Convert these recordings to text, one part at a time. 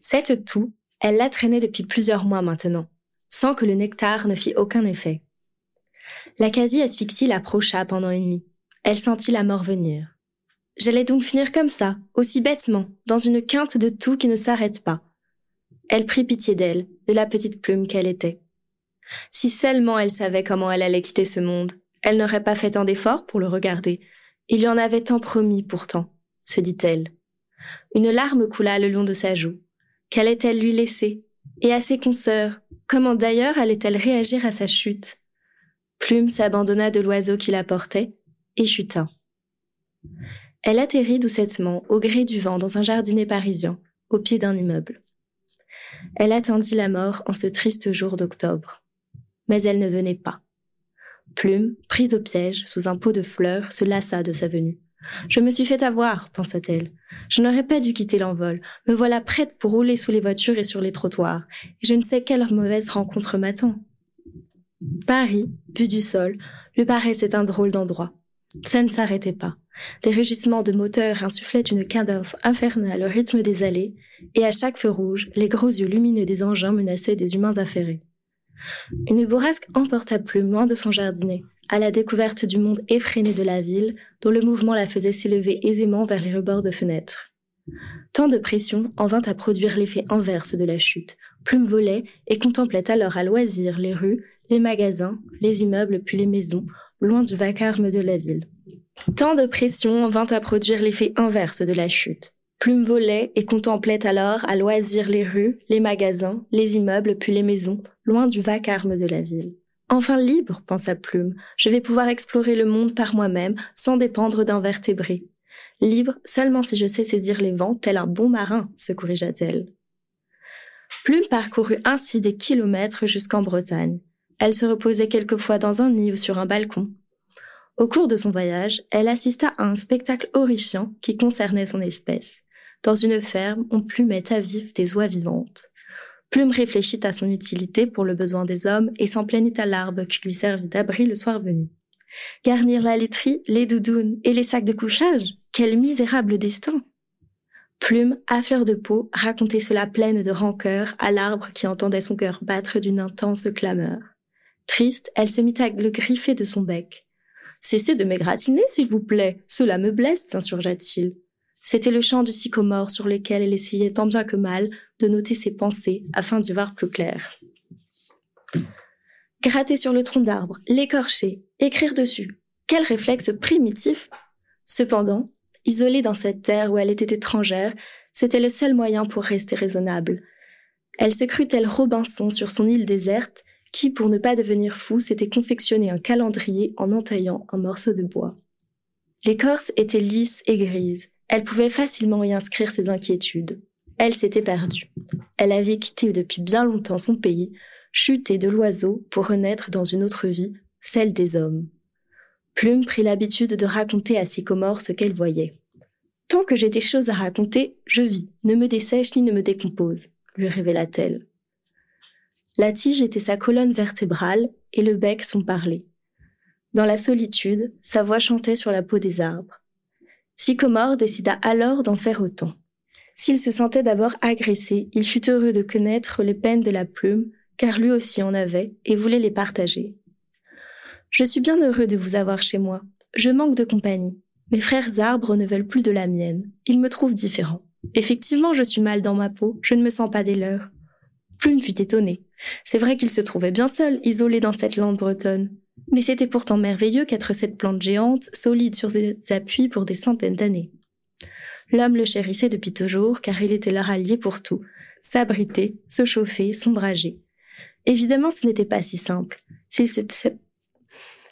Cette toux, elle l'a traînée depuis plusieurs mois maintenant, sans que le nectar ne fît aucun effet. La quasi-asphyxie l'approcha pendant une nuit. Elle sentit la mort venir. J'allais donc finir comme ça, aussi bêtement, dans une quinte de tout qui ne s'arrête pas. Elle prit pitié d'elle, de la petite plume qu'elle était. Si seulement elle savait comment elle allait quitter ce monde, elle n'aurait pas fait tant d'efforts pour le regarder. Il y en avait tant promis pourtant, se dit-elle. Une larme coula le long de sa joue. Qu'allait-elle lui laisser Et à ses consoeurs, comment d'ailleurs allait-elle réagir à sa chute? Plume s'abandonna de l'oiseau qui la portait et chuta. Elle atterrit doucettement au gré du vent dans un jardinet parisien, au pied d'un immeuble. Elle attendit la mort en ce triste jour d'octobre. Mais elle ne venait pas. Plume, prise au piège, sous un pot de fleurs, se lassa de sa venue. Je me suis fait avoir, pensa-t-elle. Je n'aurais pas dû quitter l'envol. Me voilà prête pour rouler sous les voitures et sur les trottoirs. Et je ne sais quelle mauvaise rencontre m'attend. Paris, vu du sol, lui paraissait un drôle d'endroit. Ça ne s'arrêtait pas. Des rugissements de moteurs insufflaient une cadence infernale au rythme des allées, et à chaque feu rouge, les gros yeux lumineux des engins menaçaient des humains affairés. Une bourrasque emporta Plume loin de son jardinet, à la découverte du monde effréné de la ville, dont le mouvement la faisait s'élever aisément vers les rebords de fenêtres. Tant de pression en vint à produire l'effet inverse de la chute. Plume volait et contemplait alors à loisir les rues, les magasins, les immeubles puis les maisons, loin du vacarme de la ville. Tant de pression vint à produire l'effet inverse de la chute. Plume volait et contemplait alors à loisir les rues, les magasins, les immeubles puis les maisons, loin du vacarme de la ville. Enfin libre, pensa Plume, je vais pouvoir explorer le monde par moi-même, sans dépendre d'un vertébré. Libre seulement si je sais saisir les vents, tel un bon marin, se corrigea-t-elle. Plume parcourut ainsi des kilomètres jusqu'en Bretagne. Elle se reposait quelquefois dans un nid ou sur un balcon. Au cours de son voyage, elle assista à un spectacle horrifiant qui concernait son espèce. Dans une ferme, on plumait à vif des oies vivantes. Plume réfléchit à son utilité pour le besoin des hommes et s'en plaignit à l'arbre qui lui servit d'abri le soir venu. Garnir la laiterie, les doudounes et les sacs de couchage? Quel misérable destin Plume, à fleur de peau, racontait cela pleine de rancœur à l'arbre qui entendait son cœur battre d'une intense clameur. Triste, elle se mit à le griffer de son bec. Cessez de m'égratiner, s'il vous plaît. Cela me blesse, s'insurgea-t-il. C'était le chant du sycomore sur lequel elle essayait tant bien que mal de noter ses pensées afin d'y voir plus clair. Gratter sur le tronc d'arbre, l'écorcher, écrire dessus. Quel réflexe primitif! Cependant, isolée dans cette terre où elle était étrangère, c'était le seul moyen pour rester raisonnable. Elle se crut elle Robinson sur son île déserte qui, pour ne pas devenir fou, s'était confectionné un calendrier en entaillant un morceau de bois. L'écorce était lisse et grise. Elle pouvait facilement y inscrire ses inquiétudes. Elle s'était perdue. Elle avait quitté depuis bien longtemps son pays, chuté de l'oiseau pour renaître dans une autre vie, celle des hommes. Plume prit l'habitude de raconter à Sycomore ce qu'elle voyait. Tant que j'ai des choses à raconter, je vis, ne me dessèche ni ne me décompose, lui révéla-t-elle. La tige était sa colonne vertébrale et le bec son parler. Dans la solitude, sa voix chantait sur la peau des arbres. Sycomore décida alors d'en faire autant. S'il se sentait d'abord agressé, il fut heureux de connaître les peines de la plume, car lui aussi en avait et voulait les partager. Je suis bien heureux de vous avoir chez moi. Je manque de compagnie. Mes frères arbres ne veulent plus de la mienne. Ils me trouvent différent. Effectivement, je suis mal dans ma peau. Je ne me sens pas des leurs. Plume fut étonné. C'est vrai qu'il se trouvait bien seul, isolé dans cette lande bretonne. Mais c'était pourtant merveilleux qu'être cette plante géante, solide sur ses appuis pour des centaines d'années. L'homme le chérissait depuis toujours, car il était leur allié pour tout. S'abriter, se chauffer, s'ombrager. Évidemment, ce n'était pas si simple. S'il se,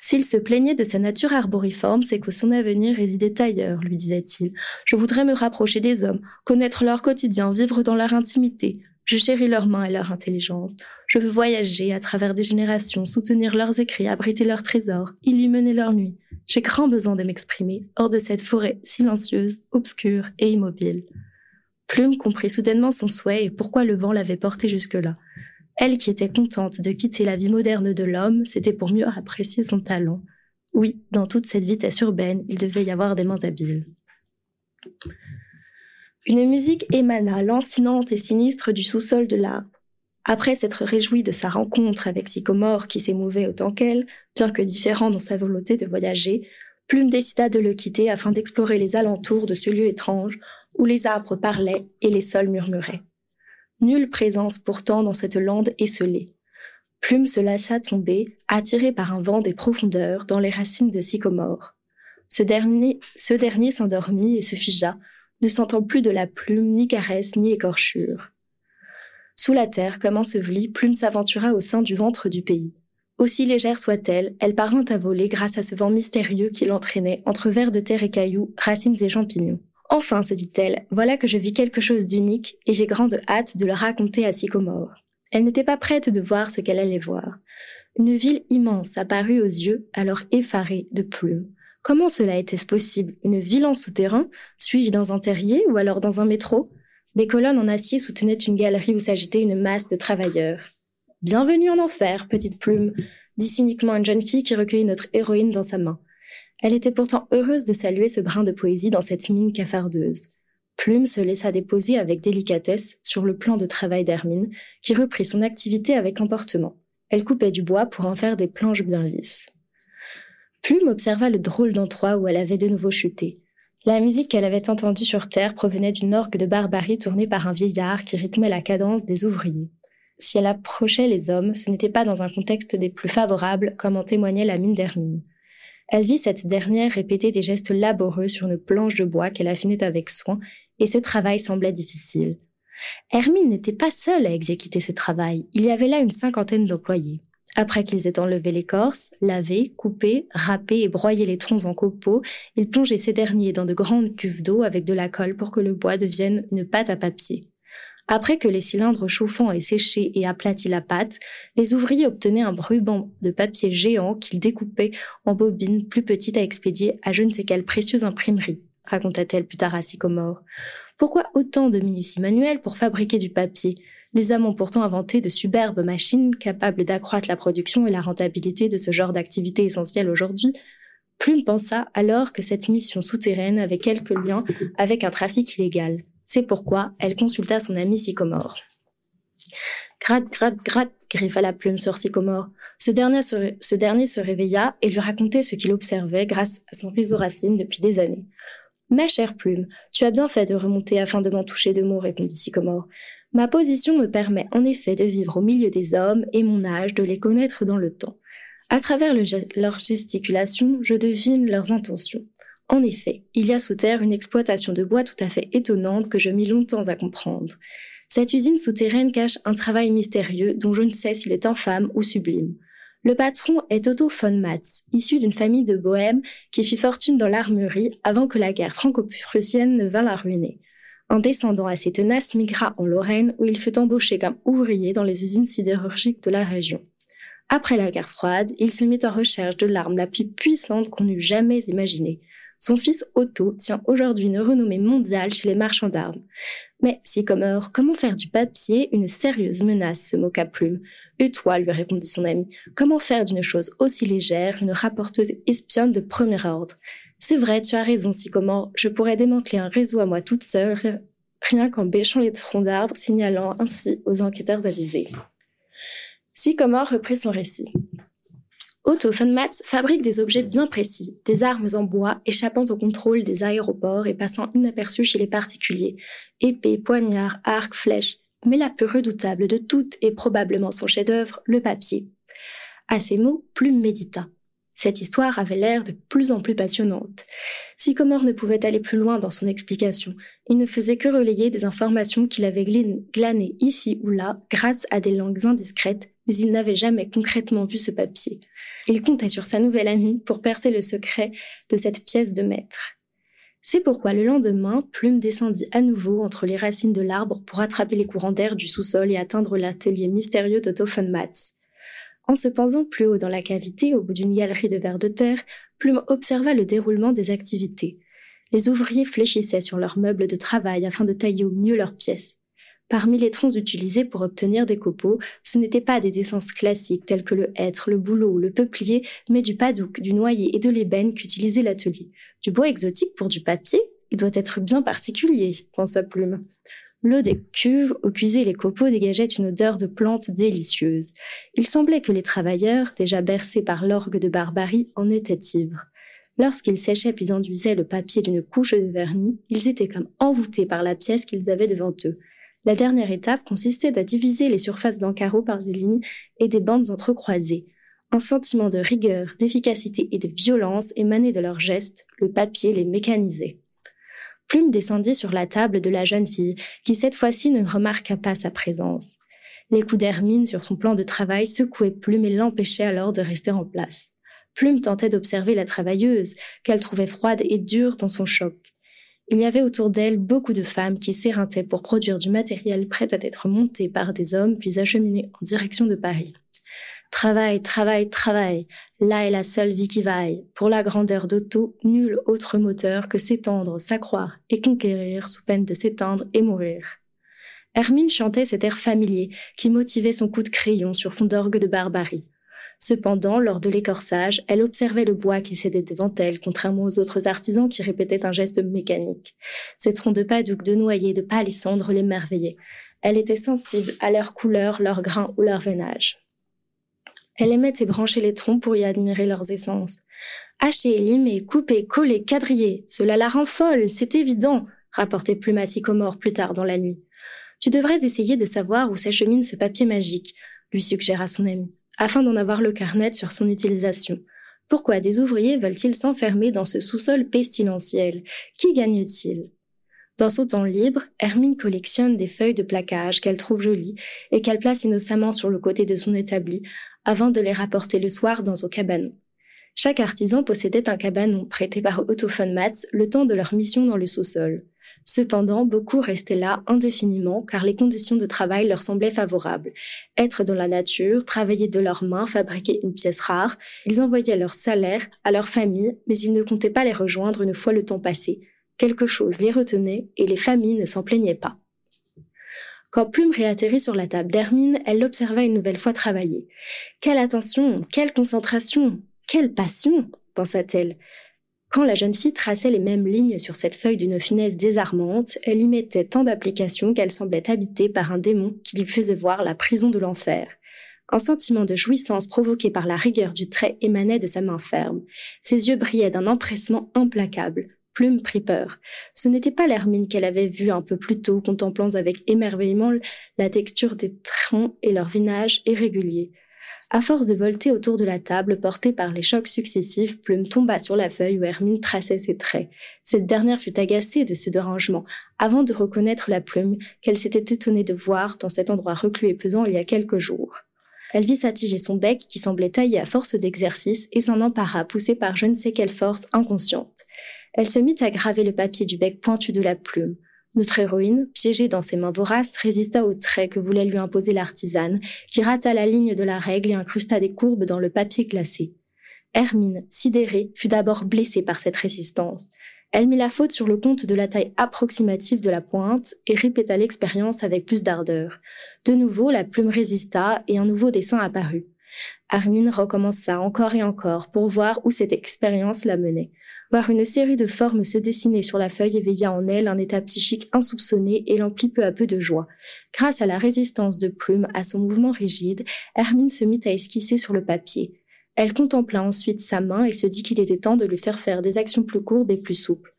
s'il se plaignait de sa nature arboriforme, c'est que son avenir résidait ailleurs, lui disait-il. Je voudrais me rapprocher des hommes, connaître leur quotidien, vivre dans leur intimité, je chéris leurs mains et leur intelligence. Je veux voyager à travers des générations, soutenir leurs écrits, abriter leurs trésors, illuminer leurs nuits. J'ai grand besoin de m'exprimer hors de cette forêt silencieuse, obscure et immobile. Plume comprit soudainement son souhait et pourquoi le vent l'avait porté jusque-là. Elle qui était contente de quitter la vie moderne de l'homme, c'était pour mieux apprécier son talent. Oui, dans toute cette vitesse urbaine, il devait y avoir des mains habiles. Une musique émana lancinante et sinistre du sous-sol de l'arbre. Après s'être réjoui de sa rencontre avec Sycomore qui s'émouvait autant qu'elle, bien que différent dans sa volonté de voyager, Plume décida de le quitter afin d'explorer les alentours de ce lieu étrange où les arbres parlaient et les sols murmuraient. Nulle présence pourtant dans cette lande esselée. Plume se laissa tomber, attiré par un vent des profondeurs dans les racines de sycomore. Ce dernier, ce dernier s'endormit et se figea, ne sentant plus de la plume, ni caresse, ni écorchure. Sous la terre, comme ensevelie, Plume s'aventura au sein du ventre du pays. Aussi légère soit-elle, elle parvint à voler grâce à ce vent mystérieux qui l'entraînait entre vers de terre et cailloux, racines et champignons. Enfin, se dit-elle, voilà que je vis quelque chose d'unique et j'ai grande hâte de le raconter à Sycomore. Elle n'était pas prête de voir ce qu'elle allait voir. Une ville immense apparut aux yeux, alors effarés de plumes. Comment cela était-ce possible? Une ville en souterrain? Suis-je dans un terrier ou alors dans un métro? Des colonnes en acier soutenaient une galerie où s'agitait une masse de travailleurs. Bienvenue en enfer, petite plume, dit cyniquement une jeune fille qui recueillit notre héroïne dans sa main. Elle était pourtant heureuse de saluer ce brin de poésie dans cette mine cafardeuse. Plume se laissa déposer avec délicatesse sur le plan de travail d'Hermine, qui reprit son activité avec emportement. Elle coupait du bois pour en faire des planches bien lisses. Plume observa le drôle d'endroit où elle avait de nouveau chuté. La musique qu'elle avait entendue sur Terre provenait d'une orgue de barbarie tournée par un vieillard qui rythmait la cadence des ouvriers. Si elle approchait les hommes, ce n'était pas dans un contexte des plus favorables, comme en témoignait la mine d'Hermine. Elle vit cette dernière répéter des gestes laborieux sur une planche de bois qu'elle affinait avec soin, et ce travail semblait difficile. Hermine n'était pas seule à exécuter ce travail, il y avait là une cinquantaine d'employés. Après qu'ils aient enlevé l'écorce, lavé, coupé, râpé et broyé les troncs en copeaux, ils plongeaient ces derniers dans de grandes cuves d'eau avec de la colle pour que le bois devienne une pâte à papier. Après que les cylindres chauffants aient séché et aplati la pâte, les ouvriers obtenaient un ruban de papier géant qu'ils découpaient en bobines plus petites à expédier à je ne sais quelle précieuse imprimerie, raconta-t-elle plus tard à Sycomore. Pourquoi autant de minutie manuelle pour fabriquer du papier? Les hommes ont pourtant inventé de superbes machines capables d'accroître la production et la rentabilité de ce genre d'activité essentielle aujourd'hui. Plume pensa alors que cette mission souterraine avait quelques liens avec un trafic illégal. C'est pourquoi elle consulta son ami Sycomore. Gratte, gratte, gratte, griffa la plume sur Sycomore. Ce dernier, se, ce dernier se réveilla et lui racontait ce qu'il observait grâce à son réseau racine depuis des années. Ma chère plume, tu as bien fait de remonter afin de m'en toucher de mots, répondit Sycomore. Ma position me permet en effet de vivre au milieu des hommes et mon âge de les connaître dans le temps. À travers le, leur gesticulation, je devine leurs intentions. En effet, il y a sous terre une exploitation de bois tout à fait étonnante que je mis longtemps à comprendre. Cette usine souterraine cache un travail mystérieux dont je ne sais s'il est infâme ou sublime. Le patron est Otto von Matz, issu d'une famille de bohèmes qui fit fortune dans l'armurerie avant que la guerre franco-prussienne ne vint la ruiner. Un descendant assez tenace migra en Lorraine où il fut embauché comme ouvrier dans les usines sidérurgiques de la région. Après la guerre froide, il se mit en recherche de l'arme la plus puissante qu'on eût jamais imaginée, son fils Otto tient aujourd'hui une renommée mondiale chez les marchands d'armes. Mais, Sycomore, comment faire du papier une sérieuse menace se moqua Plume. Et toi, lui répondit son ami, comment faire d'une chose aussi légère une rapporteuse espionne de premier ordre? C'est vrai, tu as raison, Sycomore, je pourrais démanteler un réseau à moi toute seule, rien qu'en bêchant les troncs d'arbres, signalant ainsi aux enquêteurs avisés. Sycomore reprit son récit. Otto Funmatz fabrique des objets bien précis, des armes en bois échappant au contrôle des aéroports et passant inaperçus chez les particuliers. Épées, poignards, arcs, flèches, mais la plus redoutable de toutes est probablement son chef-d'œuvre, le papier. À ces mots, Plume médita. Cette histoire avait l'air de plus en plus passionnante. Sycomore ne pouvait aller plus loin dans son explication. Il ne faisait que relayer des informations qu'il avait glanées ici ou là grâce à des langues indiscrètes mais il n'avait jamais concrètement vu ce papier. Il comptait sur sa nouvelle amie pour percer le secret de cette pièce de maître. C'est pourquoi le lendemain, Plume descendit à nouveau entre les racines de l'arbre pour attraper les courants d'air du sous-sol et atteindre l'atelier mystérieux d'Otto von Matz. En se posant plus haut dans la cavité, au bout d'une galerie de verre de terre, Plume observa le déroulement des activités. Les ouvriers fléchissaient sur leurs meubles de travail afin de tailler au mieux leurs pièces. Parmi les troncs utilisés pour obtenir des copeaux, ce n'étaient pas des essences classiques telles que le hêtre, le bouleau ou le peuplier, mais du padouk, du noyer et de l'ébène qu'utilisait l'atelier. Du bois exotique pour du papier Il doit être bien particulier, pensa Plume. L'eau des cuves où cuisaient les copeaux dégageait une odeur de plantes délicieuse. Il semblait que les travailleurs, déjà bercés par l'orgue de barbarie, en étaient ivres. Lorsqu'ils séchaient puis enduisaient le papier d'une couche de vernis, ils étaient comme envoûtés par la pièce qu'ils avaient devant eux. La dernière étape consistait à diviser les surfaces d'un carreau par des lignes et des bandes entrecroisées. Un sentiment de rigueur, d'efficacité et de violence émanait de leurs gestes, le papier les mécanisait. Plume descendit sur la table de la jeune fille, qui cette fois-ci ne remarqua pas sa présence. Les coups d'Hermine sur son plan de travail secouaient Plume et l'empêchaient alors de rester en place. Plume tentait d'observer la travailleuse, qu'elle trouvait froide et dure dans son choc. Il y avait autour d'elle beaucoup de femmes qui s'éreintaient pour produire du matériel prêt à être monté par des hommes puis acheminé en direction de Paris. Travail, travail, travail. Là est la seule vie qui vaille. Pour la grandeur d'Otto, nul autre moteur que s'étendre, s'accroire et conquérir sous peine de s'éteindre et mourir. Hermine chantait cet air familier qui motivait son coup de crayon sur fond d'orgue de barbarie. Cependant, lors de l'écorçage, elle observait le bois qui cédait devant elle, contrairement aux autres artisans qui répétaient un geste mécanique. Ces troncs de padouk, de noyer, de palissandre l'émerveillaient. Elle était sensible à leur couleur, leur grain ou leur veinage. Elle aimait ébrancher les troncs pour y admirer leurs essences. Hacher, limer, couper, coller, quadriller, cela la rend folle, c'est évident, rapportait Pluma Sycomore plus tard dans la nuit. Tu devrais essayer de savoir où s'achemine ce papier magique, lui suggéra son ami, afin d'en avoir le carnet sur son utilisation. Pourquoi des ouvriers veulent-ils s'enfermer dans ce sous-sol pestilentiel? Qui gagne-t-il? Dans son temps libre, Hermine collectionne des feuilles de plaquage qu'elle trouve jolies et qu'elle place innocemment sur le côté de son établi avant de les rapporter le soir dans son cabanon. Chaque artisan possédait un cabanon prêté par Otto von Matz le temps de leur mission dans le sous-sol. Cependant, beaucoup restaient là indéfiniment car les conditions de travail leur semblaient favorables. Être dans la nature, travailler de leurs mains, fabriquer une pièce rare, ils envoyaient leur salaire à leur famille, mais ils ne comptaient pas les rejoindre une fois le temps passé, quelque chose les retenait et les familles ne s'en plaignaient pas. Quand Plume réatterrit sur la table d'Hermine, elle l'observa une nouvelle fois travailler. Quelle attention, quelle concentration, quelle passion, pensa-t-elle. Quand la jeune fille traçait les mêmes lignes sur cette feuille d'une finesse désarmante, elle y mettait tant d'application qu'elle semblait habitée par un démon qui lui faisait voir la prison de l'enfer. Un sentiment de jouissance provoqué par la rigueur du trait émanait de sa main ferme. Ses yeux brillaient d'un empressement implacable. Plume prit peur. Ce n'était pas l'hermine qu'elle avait vue un peu plus tôt, contemplant avec émerveillement la texture des troncs et leur vinage irrégulier. À force de volter autour de la table, portée par les chocs successifs, Plume tomba sur la feuille où Hermine traçait ses traits. Cette dernière fut agacée de ce dérangement, avant de reconnaître la plume qu'elle s'était étonnée de voir dans cet endroit reclus et pesant il y a quelques jours. Elle vit s'attiger son bec qui semblait taillé à force d'exercice et s'en empara poussée par je ne sais quelle force inconsciente. Elle se mit à graver le papier du bec pointu de la plume. Notre héroïne, piégée dans ses mains voraces, résista au trait que voulait lui imposer l'artisane, qui rata la ligne de la règle et incrusta des courbes dans le papier glacé. Hermine, sidérée, fut d'abord blessée par cette résistance. Elle mit la faute sur le compte de la taille approximative de la pointe et répéta l'expérience avec plus d'ardeur. De nouveau, la plume résista et un nouveau dessin apparut. Hermine recommença encore et encore pour voir où cette expérience la menait. Voir une série de formes se dessiner sur la feuille éveilla en elle un état psychique insoupçonné et l'emplit peu à peu de joie. Grâce à la résistance de Plume à son mouvement rigide, Hermine se mit à esquisser sur le papier. Elle contempla ensuite sa main et se dit qu'il était temps de lui faire faire des actions plus courbes et plus souples.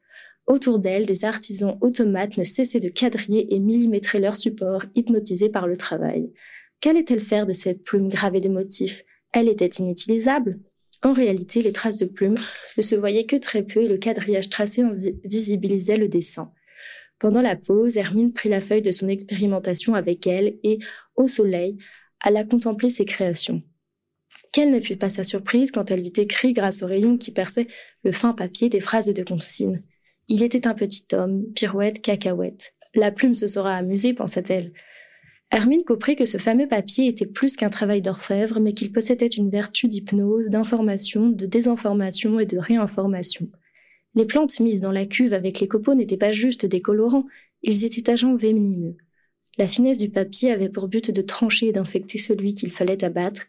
Autour d'elle, des artisans automates ne cessaient de quadriller et millimétrer leur support, hypnotisés par le travail. Qu'allait-elle faire de cette plume gravée de motifs? Elle était inutilisable. En réalité, les traces de plumes ne se voyaient que très peu et le quadrillage tracé en visibilisait le dessin. Pendant la pause, Hermine prit la feuille de son expérimentation avec elle et, au soleil, alla contempler ses créations. Quelle ne fut pas sa surprise quand elle vit écrit grâce au rayon qui perçait le fin papier des phrases de consigne. Il était un petit homme, pirouette, cacahuète. La plume se sera amusée, pensa-t-elle. Hermine comprit que ce fameux papier était plus qu'un travail d'orfèvre, mais qu'il possédait une vertu d'hypnose, d'information, de désinformation et de réinformation. Les plantes mises dans la cuve avec les copeaux n'étaient pas juste des colorants, ils étaient agents venimeux. La finesse du papier avait pour but de trancher et d'infecter celui qu'il fallait abattre.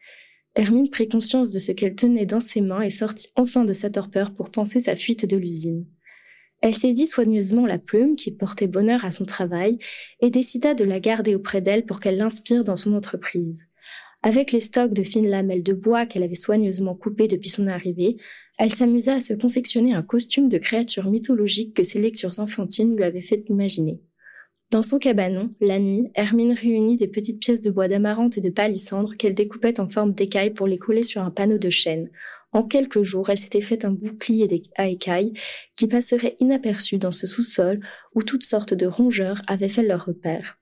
Hermine prit conscience de ce qu'elle tenait dans ses mains et sortit enfin de sa torpeur pour penser sa fuite de l'usine. Elle saisit soigneusement la plume qui portait bonheur à son travail et décida de la garder auprès d'elle pour qu'elle l'inspire dans son entreprise. Avec les stocks de fines lamelles de bois qu'elle avait soigneusement coupées depuis son arrivée, elle s'amusa à se confectionner un costume de créature mythologique que ses lectures enfantines lui avaient fait imaginer. Dans son cabanon, la nuit, Hermine réunit des petites pièces de bois d'amarante et de palissandre qu'elle découpait en forme d'écailles pour les coller sur un panneau de chêne. En quelques jours, elle s'était fait un bouclier à écailles qui passerait inaperçu dans ce sous-sol où toutes sortes de rongeurs avaient fait leur repère.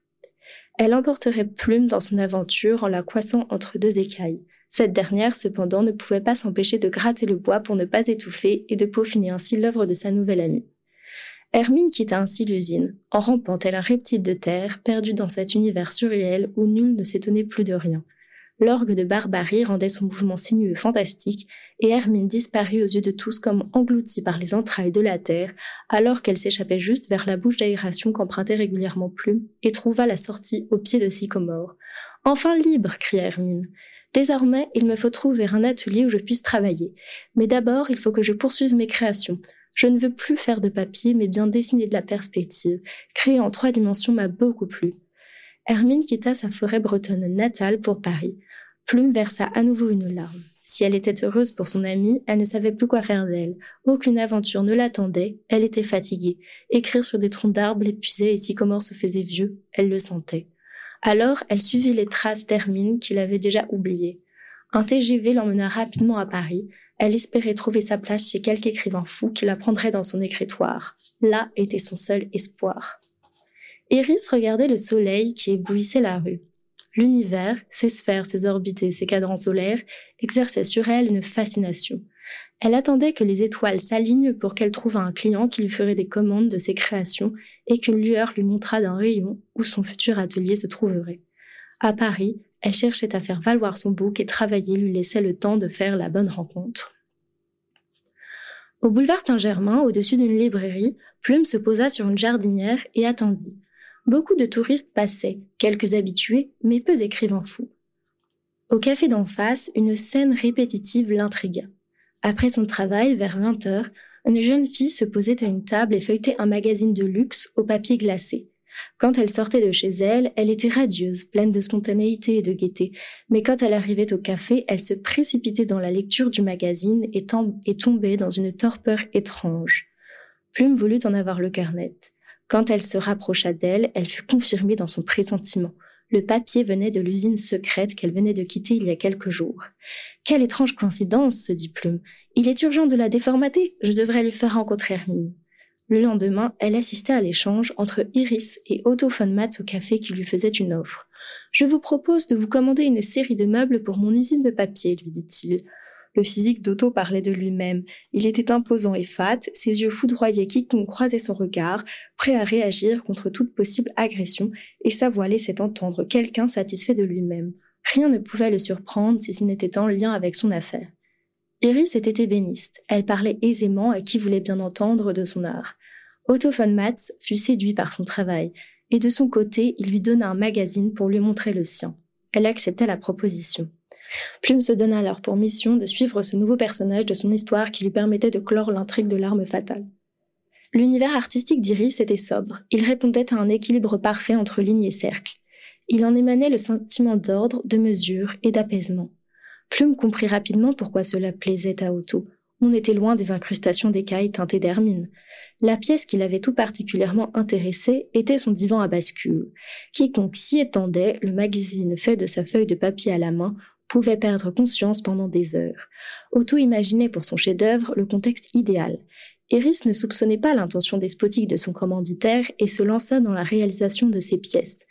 Elle emporterait Plume dans son aventure en la coissant entre deux écailles. Cette dernière, cependant, ne pouvait pas s'empêcher de gratter le bois pour ne pas étouffer et de peaufiner ainsi l'œuvre de sa nouvelle amie. Hermine quitta ainsi l'usine, en rampant tel un reptile de terre, perdu dans cet univers surréel où nul ne s'étonnait plus de rien. L'orgue de barbarie rendait son mouvement sinueux fantastique, et Hermine disparut aux yeux de tous comme engloutie par les entrailles de la terre, alors qu'elle s'échappait juste vers la bouche d'aération qu'empruntait régulièrement Plume, et trouva la sortie au pied de Sycomore. Enfin libre, cria Hermine. Désormais, il me faut trouver un atelier où je puisse travailler. Mais d'abord, il faut que je poursuive mes créations. Je ne veux plus faire de papier, mais bien dessiner de la perspective. Créer en trois dimensions m'a beaucoup plu. Hermine quitta sa forêt bretonne natale pour Paris. Plume versa à nouveau une larme. Si elle était heureuse pour son amie, elle ne savait plus quoi faire d'elle. Aucune aventure ne l'attendait, elle était fatiguée. Écrire sur des troncs d'arbres l'épuisait et si comment se faisait vieux, elle le sentait. Alors, elle suivit les traces d'Hermine qu'il avait déjà oubliées. Un TGV l'emmena rapidement à Paris, elle espérait trouver sa place chez quelque écrivain fou qui la prendrait dans son écritoire. Là était son seul espoir. Iris regardait le soleil qui éblouissait la rue. L'univers, ses sphères, ses orbites et ses cadrans solaires exerçaient sur elle une fascination. Elle attendait que les étoiles s'alignent pour qu'elle trouvât un client qui lui ferait des commandes de ses créations et qu'une lueur lui montrât d'un rayon où son futur atelier se trouverait. À Paris, elle cherchait à faire valoir son bouc et travailler lui laissait le temps de faire la bonne rencontre. Au boulevard Saint-Germain, au-dessus d'une librairie, Plume se posa sur une jardinière et attendit. Beaucoup de touristes passaient, quelques habitués, mais peu d'écrivains fous. Au café d'en face, une scène répétitive l'intrigua. Après son travail, vers 20 heures, une jeune fille se posait à une table et feuilletait un magazine de luxe au papier glacé. Quand elle sortait de chez elle, elle était radieuse, pleine de spontanéité et de gaieté, mais quand elle arrivait au café, elle se précipitait dans la lecture du magazine et, et tombait dans une torpeur étrange. Plume voulut en avoir le cœur net. Quand elle se rapprocha d'elle, elle fut confirmée dans son pressentiment. Le papier venait de l'usine secrète qu'elle venait de quitter il y a quelques jours. Quelle étrange coïncidence, se dit Plume. Il est urgent de la déformater. Je devrais lui faire rencontrer Hermine. Le lendemain, elle assistait à l'échange entre Iris et Otto von Matz au café qui lui faisait une offre. Je vous propose de vous commander une série de meubles pour mon usine de papier, lui dit-il. Le physique d'Otto parlait de lui-même. Il était imposant et fat, ses yeux foudroyaient quiconque croisait son regard, prêt à réagir contre toute possible agression, et sa voix laissait entendre quelqu'un satisfait de lui-même. Rien ne pouvait le surprendre si ce n'était en lien avec son affaire. Iris était ébéniste. Elle parlait aisément à qui voulait bien entendre de son art. Otto von Matz fut séduit par son travail, et de son côté, il lui donna un magazine pour lui montrer le sien. Elle accepta la proposition. Plume se donna alors pour mission de suivre ce nouveau personnage de son histoire qui lui permettait de clore l'intrigue de l'arme fatale. L'univers artistique d'Iris était sobre. Il répondait à un équilibre parfait entre ligne et cercle. Il en émanait le sentiment d'ordre, de mesure et d'apaisement. Plume comprit rapidement pourquoi cela plaisait à Otto. On était loin des incrustations d'écailles teintées d'hermine. La pièce qui l'avait tout particulièrement intéressé était son divan à bascule. Quiconque s'y étendait, le magazine fait de sa feuille de papier à la main, pouvait perdre conscience pendant des heures. Otto imaginait pour son chef-d'œuvre le contexte idéal. Eris ne soupçonnait pas l'intention despotique de son commanditaire et se lança dans la réalisation de ses pièces.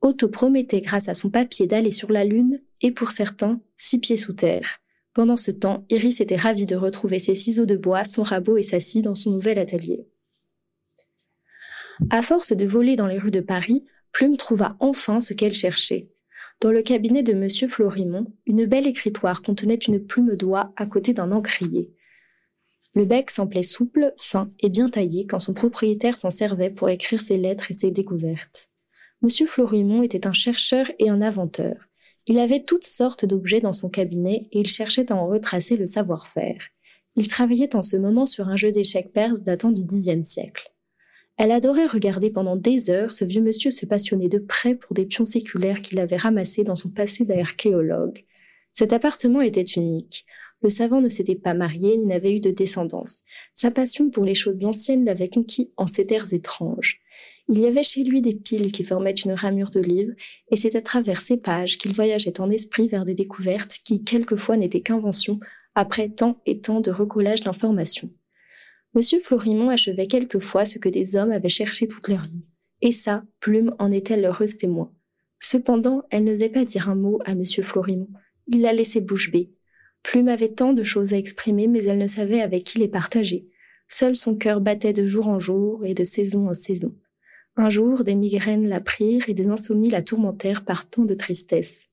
Otto promettait grâce à son papier d'aller sur la Lune et pour certains, six pieds sous terre. Pendant ce temps, Iris était ravie de retrouver ses ciseaux de bois, son rabot et sa scie dans son nouvel atelier. À force de voler dans les rues de Paris, Plume trouva enfin ce qu'elle cherchait. Dans le cabinet de Monsieur Florimond, une belle écritoire contenait une plume d'oie à côté d'un encrier. Le bec semblait souple, fin et bien taillé quand son propriétaire s'en servait pour écrire ses lettres et ses découvertes. Monsieur Florimond était un chercheur et un inventeur. Il avait toutes sortes d'objets dans son cabinet et il cherchait à en retracer le savoir-faire. Il travaillait en ce moment sur un jeu d'échecs perse datant du Xe siècle. Elle adorait regarder pendant des heures ce vieux monsieur se passionner de près pour des pions séculaires qu'il avait ramassés dans son passé d'archéologue. Cet appartement était unique. Le savant ne s'était pas marié ni n'avait eu de descendance. Sa passion pour les choses anciennes l'avait conquis en ces terres étranges. Il y avait chez lui des piles qui formaient une ramure de livres, et c'est à travers ces pages qu'il voyageait en esprit vers des découvertes qui, quelquefois, n'étaient qu'inventions, après tant et tant de recollage d'informations. Monsieur Florimond achevait quelquefois ce que des hommes avaient cherché toute leur vie. Et ça, Plume en était l'heureuse témoin. Cependant, elle n'osait pas dire un mot à monsieur Florimond. Il la laissait bouche bée. Plume avait tant de choses à exprimer, mais elle ne savait avec qui les partager. Seul son cœur battait de jour en jour et de saison en saison. Un jour, des migraines la prirent et des insomnies la tourmentèrent par tant de tristesse.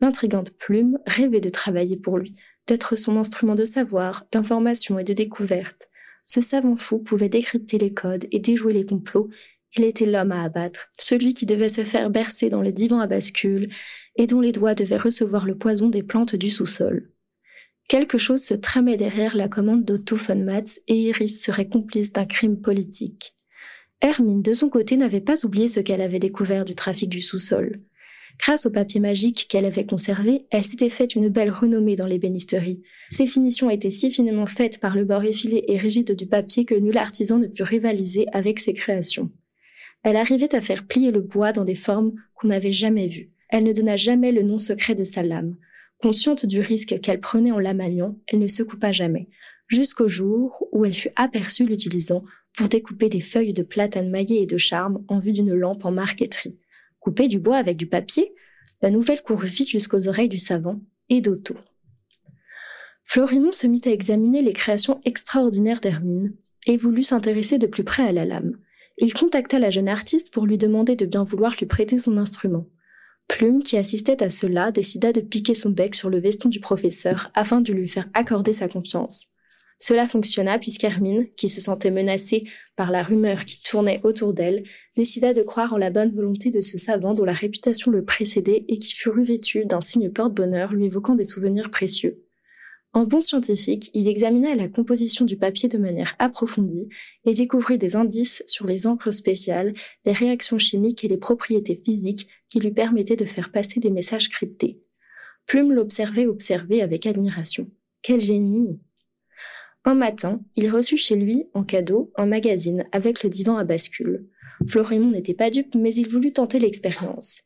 L'intrigante Plume rêvait de travailler pour lui, d'être son instrument de savoir, d'information et de découverte. Ce savant fou pouvait décrypter les codes et déjouer les complots. Il était l'homme à abattre, celui qui devait se faire bercer dans le divan à bascule et dont les doigts devaient recevoir le poison des plantes du sous-sol. Quelque chose se tramait derrière la commande d'Otto von Matz et Iris serait complice d'un crime politique. Hermine, de son côté, n'avait pas oublié ce qu'elle avait découvert du trafic du sous-sol. Grâce au papier magique qu'elle avait conservé, elle s'était faite une belle renommée dans l'ébénisterie. Ses finitions étaient si finement faites par le bord effilé et rigide du papier que nul artisan ne put rivaliser avec ses créations. Elle arrivait à faire plier le bois dans des formes qu'on n'avait jamais vues. Elle ne donna jamais le nom secret de sa lame. Consciente du risque qu'elle prenait en la maniant, elle ne se coupa jamais, jusqu'au jour où elle fut aperçue l'utilisant pour découper des feuilles de platane maillées et de charme en vue d'une lampe en marqueterie. Couper du bois avec du papier, la nouvelle courut vite jusqu'aux oreilles du savant et d'Otto. Florimond se mit à examiner les créations extraordinaires d'Hermine et voulut s'intéresser de plus près à la lame. Il contacta la jeune artiste pour lui demander de bien vouloir lui prêter son instrument. Plume, qui assistait à cela, décida de piquer son bec sur le veston du professeur afin de lui faire accorder sa confiance. Cela fonctionna puisqu'Hermine, qui se sentait menacée par la rumeur qui tournait autour d'elle, décida de croire en la bonne volonté de ce savant dont la réputation le précédait et qui fut revêtu d'un signe porte-bonheur lui évoquant des souvenirs précieux. En bon scientifique, il examina la composition du papier de manière approfondie et découvrit des indices sur les encres spéciales, les réactions chimiques et les propriétés physiques qui lui permettaient de faire passer des messages cryptés. Plume l'observait observer avec admiration. Quel génie un matin, il reçut chez lui, en cadeau, un magazine avec le divan à bascule. Florimond n'était pas dupe, mais il voulut tenter l'expérience.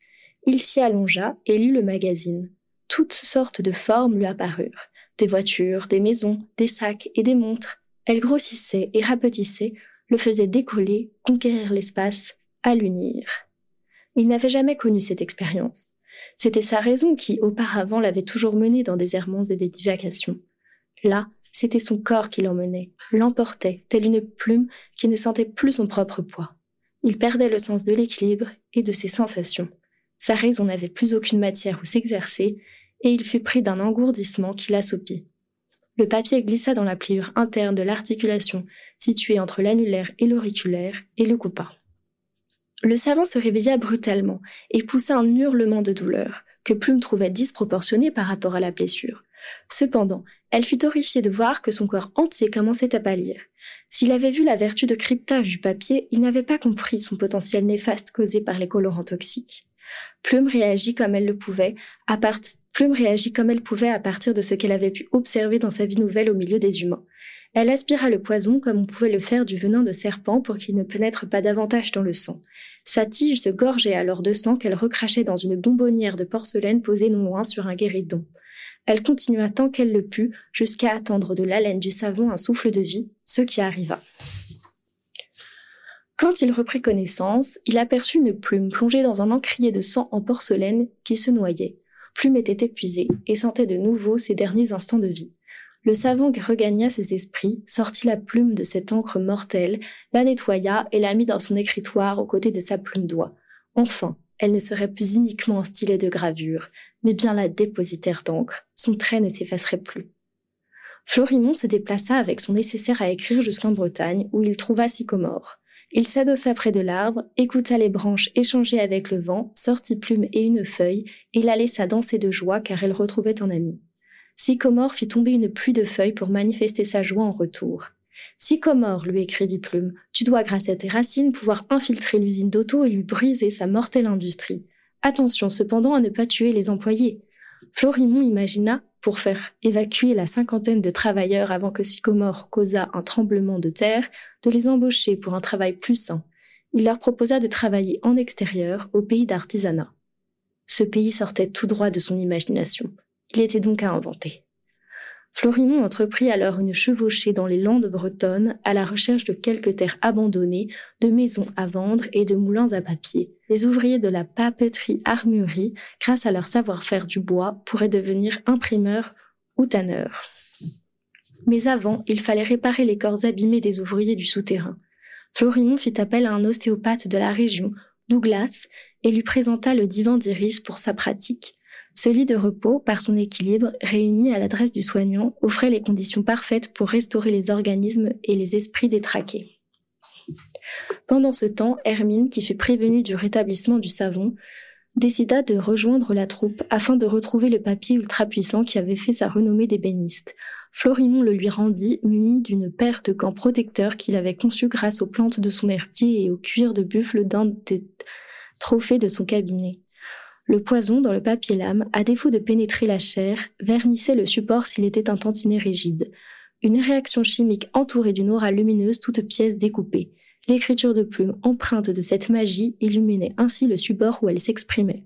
Il s'y allongea et lut le magazine. Toutes sortes de formes lui apparurent. Des voitures, des maisons, des sacs et des montres. Elles grossissaient et rapetissaient, le faisaient décoller, conquérir l'espace, à l'unir. Il n'avait jamais connu cette expérience. C'était sa raison qui, auparavant, l'avait toujours mené dans des errements et des divagations. Là, c'était son corps qui l'emmenait, l'emportait, telle une plume qui ne sentait plus son propre poids. Il perdait le sens de l'équilibre et de ses sensations. Sa raison n'avait plus aucune matière où s'exercer, et il fut pris d'un engourdissement qui l'assoupit. Le papier glissa dans la pliure interne de l'articulation située entre l'annulaire et l'auriculaire et le coupa. Le savant se réveilla brutalement et poussa un hurlement de douleur que Plume trouvait disproportionné par rapport à la blessure. Cependant, elle fut horrifiée de voir que son corps entier commençait à pâlir. S'il avait vu la vertu de cryptage du papier, il n'avait pas compris son potentiel néfaste causé par les colorants toxiques. Plume réagit comme elle le pouvait, à partir de ce qu'elle avait pu observer dans sa vie nouvelle au milieu des humains. Elle aspira le poison comme on pouvait le faire du venin de serpent pour qu'il ne pénètre pas davantage dans le sang. Sa tige se gorgeait alors de sang qu'elle recrachait dans une bonbonnière de porcelaine posée non loin sur un guéridon. Elle continua tant qu'elle le put, jusqu'à attendre de l'haleine du savon un souffle de vie, ce qui arriva. Quand il reprit connaissance, il aperçut une plume plongée dans un encrier de sang en porcelaine qui se noyait. Plume était épuisée et sentait de nouveau ses derniers instants de vie. Le savant regagna ses esprits, sortit la plume de cette encre mortelle, la nettoya et la mit dans son écritoire aux côtés de sa plume d'oie. Enfin, elle ne serait plus uniquement un stylet de gravure, mais bien la dépositaire d'encre. Son trait ne s'effacerait plus. Florimond se déplaça avec son nécessaire à écrire jusqu'en Bretagne, où il trouva Sycomore. Il s'adossa près de l'arbre, écouta les branches échanger avec le vent, sortit plume et une feuille, et la laissa danser de joie car elle retrouvait un ami. Sycomore fit tomber une pluie de feuilles pour manifester sa joie en retour. Sycomore, lui écrivit Plume, tu dois grâce à tes racines pouvoir infiltrer l'usine d'auto et lui briser sa mortelle industrie. Attention cependant à ne pas tuer les employés. Florimond imagina, pour faire évacuer la cinquantaine de travailleurs avant que Sycomore causât un tremblement de terre, de les embaucher pour un travail plus sain. Il leur proposa de travailler en extérieur, au pays d'artisanat. Ce pays sortait tout droit de son imagination. Il était donc à inventer. Florimond entreprit alors une chevauchée dans les landes bretonnes à la recherche de quelques terres abandonnées, de maisons à vendre et de moulins à papier. Les ouvriers de la papeterie-armurerie, grâce à leur savoir-faire du bois, pourraient devenir imprimeurs ou tanneurs. Mais avant, il fallait réparer les corps abîmés des ouvriers du souterrain. Florimond fit appel à un ostéopathe de la région, Douglas, et lui présenta le divan d'Iris pour sa pratique. Ce lit de repos, par son équilibre, réuni à l'adresse du soignant, offrait les conditions parfaites pour restaurer les organismes et les esprits détraqués. Pendant ce temps, Hermine, qui fut prévenue du rétablissement du savon, décida de rejoindre la troupe afin de retrouver le papier ultra puissant qui avait fait sa renommée d'ébéniste. Florimond le lui rendit muni d'une paire de gants protecteurs qu'il avait conçus grâce aux plantes de son herbier et au cuir de buffle d'un des trophées de son cabinet. Le poison dans le papier lame, à défaut de pénétrer la chair, vernissait le support s'il était un tantinet rigide. Une réaction chimique entourée d'une aura lumineuse toute pièce découpée. L'écriture de plume empreinte de cette magie illuminait ainsi le support où elle s'exprimait.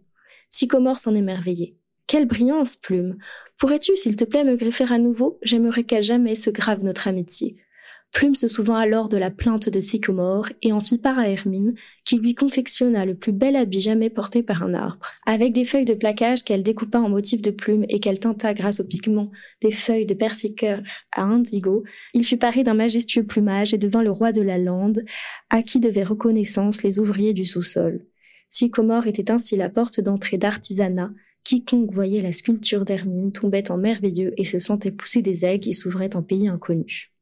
Sycomore s'en émerveillait. Quelle brillance, plume! Pourrais-tu, s'il te plaît, me greffer à nouveau? J'aimerais qu'à jamais se grave notre amitié. Plume se souvint alors de la plainte de Sycomore et en fit part à Hermine, qui lui confectionna le plus bel habit jamais porté par un arbre. Avec des feuilles de plaquage qu'elle découpa en motifs de plumes et qu'elle teinta grâce au pigment des feuilles de persiqueur à indigo, il fut paré d'un majestueux plumage et devint le roi de la lande, à qui devaient reconnaissance les ouvriers du sous-sol. Sycomore était ainsi la porte d'entrée d'artisanat, quiconque voyait la sculpture d'Hermine tombait en merveilleux et se sentait pousser des ailes qui s'ouvraient en pays inconnu.